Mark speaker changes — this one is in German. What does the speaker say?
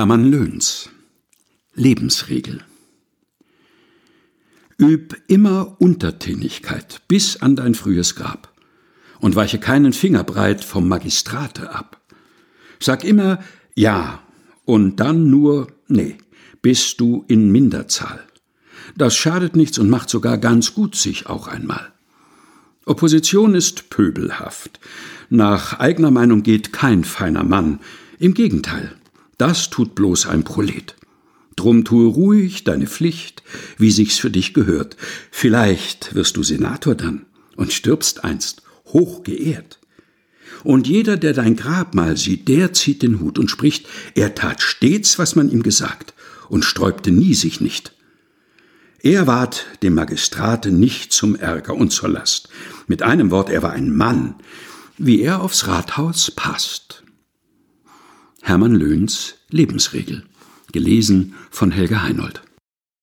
Speaker 1: Hermann Löhns Lebensregel Üb immer Untertänigkeit bis an dein frühes Grab und weiche keinen Finger breit vom Magistrate ab. Sag immer Ja und dann nur Nee, bist du in Minderzahl. Das schadet nichts und macht sogar ganz gut sich auch einmal. Opposition ist pöbelhaft. Nach eigener Meinung geht kein feiner Mann. Im Gegenteil, das tut bloß ein Prolet. Drum tue ruhig deine Pflicht, wie sich's für dich gehört. Vielleicht wirst du Senator dann und stirbst einst hoch geehrt. Und jeder, der dein Grabmal sieht, der zieht den Hut und spricht, er tat stets, was man ihm gesagt, und sträubte nie sich nicht. Er ward dem Magistrate nicht zum Ärger und zur Last. Mit einem Wort, er war ein Mann, wie er aufs Rathaus passt. Hermann Löhns Lebensregel. Gelesen von Helga Heinold.